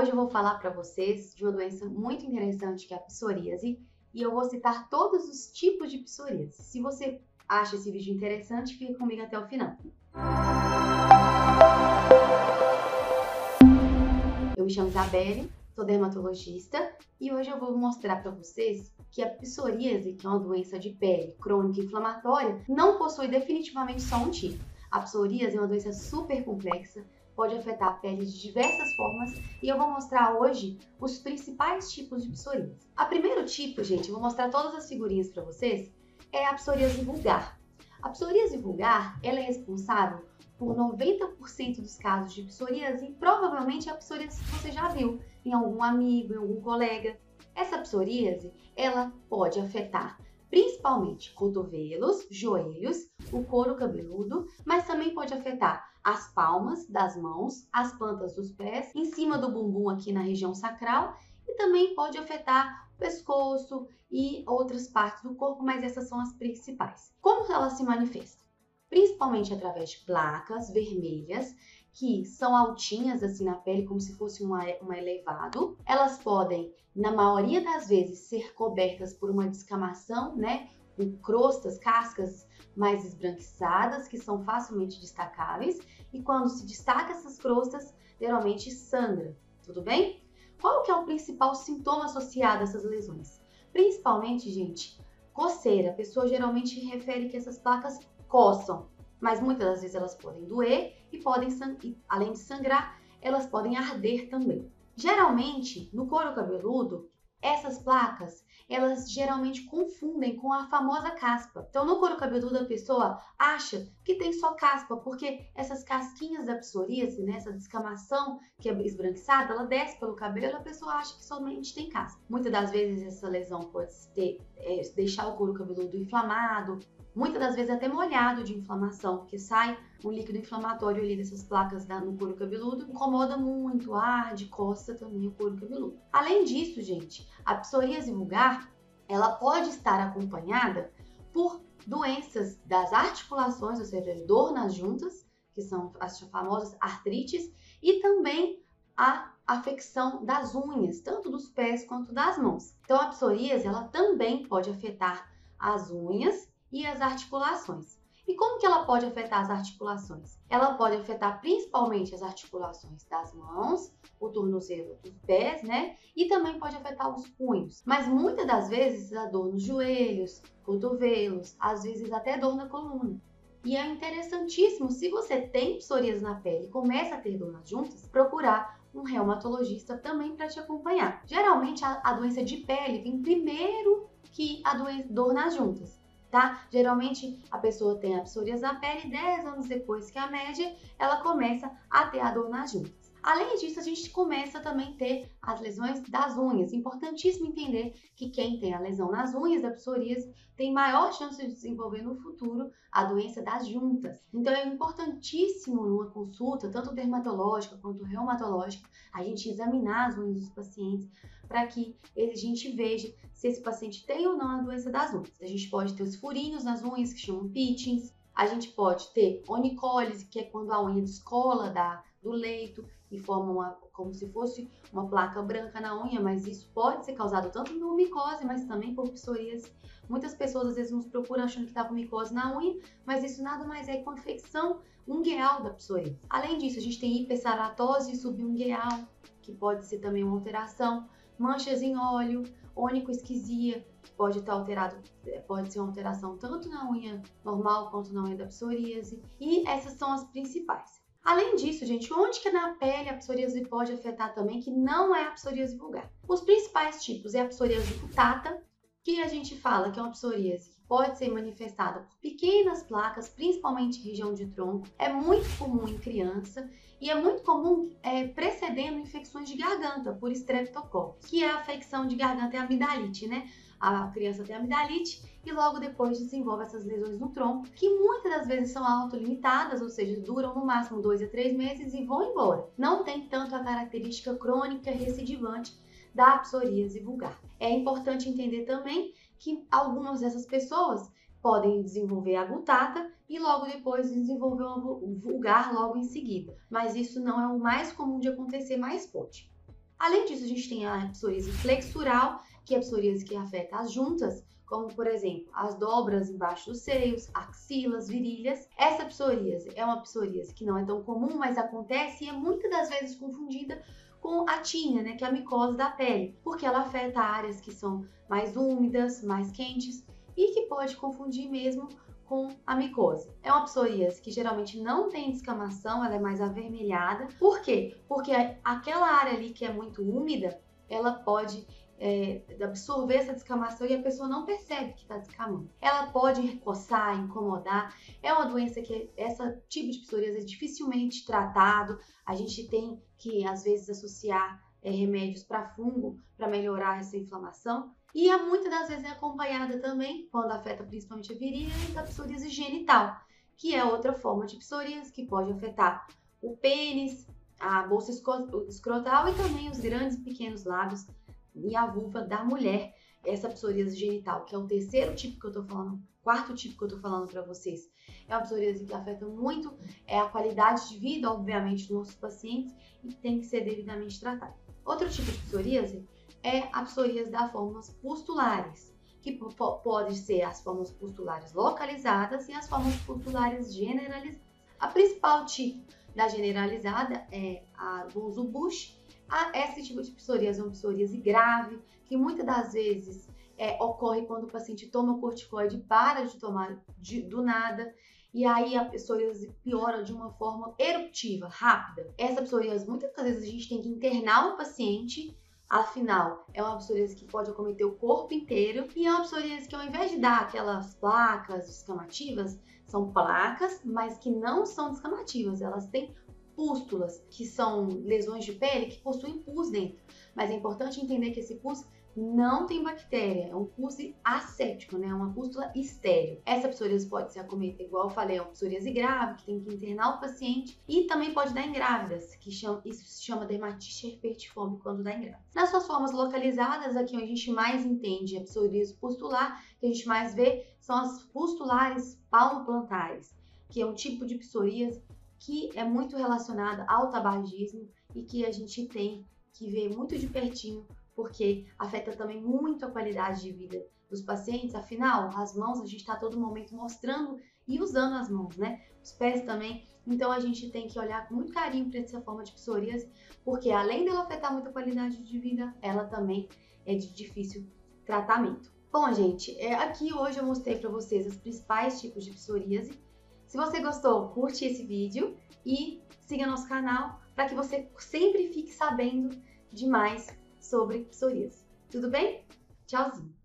Hoje eu vou falar para vocês de uma doença muito interessante que é a psoríase e eu vou citar todos os tipos de psoríase. Se você acha esse vídeo interessante, fique comigo até o final. Eu me chamo Isabelle, sou dermatologista e hoje eu vou mostrar para vocês que a psoríase, que é uma doença de pele crônica e inflamatória, não possui definitivamente só um tipo. A psoríase é uma doença super complexa, pode afetar a pele de diversas formas e eu vou mostrar hoje os principais tipos de psoríase. A primeiro tipo, gente, eu vou mostrar todas as figurinhas para vocês, é a psoríase vulgar. A psoríase vulgar, ela é responsável por 90% dos casos de psoríase e provavelmente é a psoríase que você já viu em algum amigo, em algum colega. Essa psoríase, ela pode afetar principalmente cotovelos, joelhos, o couro cabeludo, mas também pode afetar as palmas das mãos, as plantas dos pés, em cima do bumbum aqui na região sacral e também pode afetar o pescoço e outras partes do corpo, mas essas são as principais. Como ela se manifesta? Principalmente através de placas vermelhas que são altinhas assim na pele, como se fosse um, um elevado. Elas podem, na maioria das vezes, ser cobertas por uma descamação, né? Com crostas, cascas mais esbranquiçadas, que são facilmente destacáveis. E quando se destaca essas crostas, geralmente sangra, tudo bem? Qual que é o principal sintoma associado a essas lesões? Principalmente, gente, coceira. A pessoa geralmente refere que essas placas coçam, mas muitas das vezes elas podem doer e podem, além de sangrar, elas podem arder também. Geralmente, no couro cabeludo, essas placas, elas geralmente confundem com a famosa caspa. Então, no couro cabeludo, a pessoa acha que tem só caspa, porque essas casquinhas da psoríase, né, essa descamação que é esbranquiçada, ela desce pelo cabelo, a pessoa acha que somente tem caspa. Muitas das vezes essa lesão pode ter, é, deixar o couro cabeludo inflamado, muitas das vezes até molhado de inflamação, porque sai um líquido inflamatório ali dessas placas da, no couro cabeludo, incomoda muito, arde, coça também o couro cabeludo. Além disso, gente, a psoríase vulgar, ela pode estar acompanhada por doenças das articulações, ou seja, dor nas juntas, que são as famosas artrites, e também a afecção das unhas, tanto dos pés quanto das mãos. Então a psoríase, ela também pode afetar as unhas e as articulações. E como que ela pode afetar as articulações? Ela pode afetar principalmente as articulações das mãos, o tornozelo dos pés, né? E também pode afetar os punhos. Mas muitas das vezes a dor nos joelhos, cotovelos, às vezes até dor na coluna. E é interessantíssimo, se você tem psoríase na pele e começa a ter dor nas juntas, procurar um reumatologista também para te acompanhar. Geralmente a, a, doença de pele vem primeiro que a dor nas juntas tá? Geralmente a pessoa tem a psoríase na pele e 10 anos depois que a média, ela começa a ter a dor nas juntas. Além disso, a gente começa também a ter as lesões das unhas. Importantíssimo entender que quem tem a lesão nas unhas da psoríase tem maior chance de desenvolver no futuro a doença das juntas. Então é importantíssimo numa consulta, tanto dermatológica quanto reumatológica, a gente examinar as unhas dos pacientes para que a gente veja se esse paciente tem ou não a doença das unhas. A gente pode ter os furinhos nas unhas, que chamam pitchings. A gente pode ter onicólise, que é quando a unha descola da, do leito e forma uma, como se fosse uma placa branca na unha, mas isso pode ser causado tanto por micose, mas também por psoríase. Muitas pessoas às vezes nos procuram achando que está com micose na unha, mas isso nada mais é que uma infecção ungueal da psoríase. Além disso, a gente tem hiperceratose subungueal, que pode ser também uma alteração, manchas em óleo, onicoesquisia, que pode estar alterado, pode ser uma alteração tanto na unha normal quanto na unha da psoríase, e essas são as principais. Além disso, gente, onde que na pele a psoríase pode afetar também, que não é a psoríase vulgar? Os principais tipos é a psoríase cutata, que a gente fala que é uma psoríase pode ser manifestada por pequenas placas, principalmente região de tronco, é muito comum em criança e é muito comum é, precedendo infecções de garganta por streptococcus, que é a afecção de garganta é amidalite, né? a criança tem amidalite e logo depois desenvolve essas lesões no tronco, que muitas das vezes são autolimitadas, ou seja, duram no máximo dois a três meses e vão embora. Não tem tanto a característica crônica recidivante da psoríase vulgar. É importante entender também que algumas dessas pessoas podem desenvolver a gutata e logo depois desenvolver o vulgar logo em seguida, mas isso não é o mais comum de acontecer, mas pode. Além disso, a gente tem a psoríase flexural, que é a psoríase que afeta as juntas, como por exemplo as dobras embaixo dos seios, axilas, virilhas. Essa psoríase é uma psoríase que não é tão comum, mas acontece e é muitas das vezes confundida com a tinea, né, que é a micose da pele, porque ela afeta áreas que são mais úmidas, mais quentes e que pode confundir mesmo com a micose. É uma psoríase que geralmente não tem descamação, ela é mais avermelhada. Por quê? Porque aquela área ali que é muito úmida, ela pode é, absorver essa descamação e a pessoa não percebe que está descamando. Ela pode coçar, incomodar. É uma doença que essa tipo de psoríase é dificilmente tratado. A gente tem que às vezes associar é, remédios para fungo para melhorar essa inflamação. E muitas das vezes é acompanhada também, quando afeta principalmente a virilha, da psoríase genital, que é outra forma de psoríase que pode afetar o pênis, a bolsa escrotal e também os grandes e pequenos lábios e a vulva da mulher, essa psoríase genital, que é o terceiro tipo que eu tô falando, quarto tipo que eu tô falando para vocês. É uma psoríase que afeta muito é a qualidade de vida, obviamente, dos nossos pacientes e tem que ser devidamente tratada. Outro tipo de psoríase é a psoríase das formas pustulares, que pode ser as formas pustulares localizadas e as formas pustulares generalizadas. A principal tipo da generalizada é a Bonzo Bush, esse tipo de psoríase é uma psoríase grave, que muitas das vezes é, ocorre quando o paciente toma corticoide e para de tomar de, do nada. E aí a psoríase piora de uma forma eruptiva, rápida. Essa psoríase, muitas vezes a gente tem que internar o paciente Afinal, é uma psoríase que pode acometer o corpo inteiro e é uma psoríase que ao invés de dar aquelas placas descamativas, são placas, mas que não são descamativas, elas têm pústulas, que são lesões de pele que possuem pus dentro. Mas é importante entender que esse pus não tem bactéria, é um pus asséptico, né? É uma pústula estéreo. Essa psoríase pode ser acometida, igual eu falei, é uma psoríase grave, que tem que internar o paciente, e também pode dar em grávidas, que chama, isso se chama dermatite herpetiforme quando dá em grávidas. Nas suas formas localizadas, aqui onde a gente mais entende a psoríase pustular, que a gente mais vê são as pustulares palmoplantares, que é um tipo de psoríase que é muito relacionada ao tabagismo e que a gente tem que ver muito de pertinho, porque afeta também muito a qualidade de vida dos pacientes. Afinal, as mãos a gente está todo momento mostrando e usando as mãos, né? Os pés também. Então a gente tem que olhar com muito carinho para essa forma de psoríase, porque além dela afetar muito a qualidade de vida, ela também é de difícil tratamento. Bom, gente, é, aqui hoje eu mostrei para vocês os principais tipos de psoríase se você gostou, curte esse vídeo e siga nosso canal para que você sempre fique sabendo de mais sobre psoríase. Tudo bem? Tchauzinho!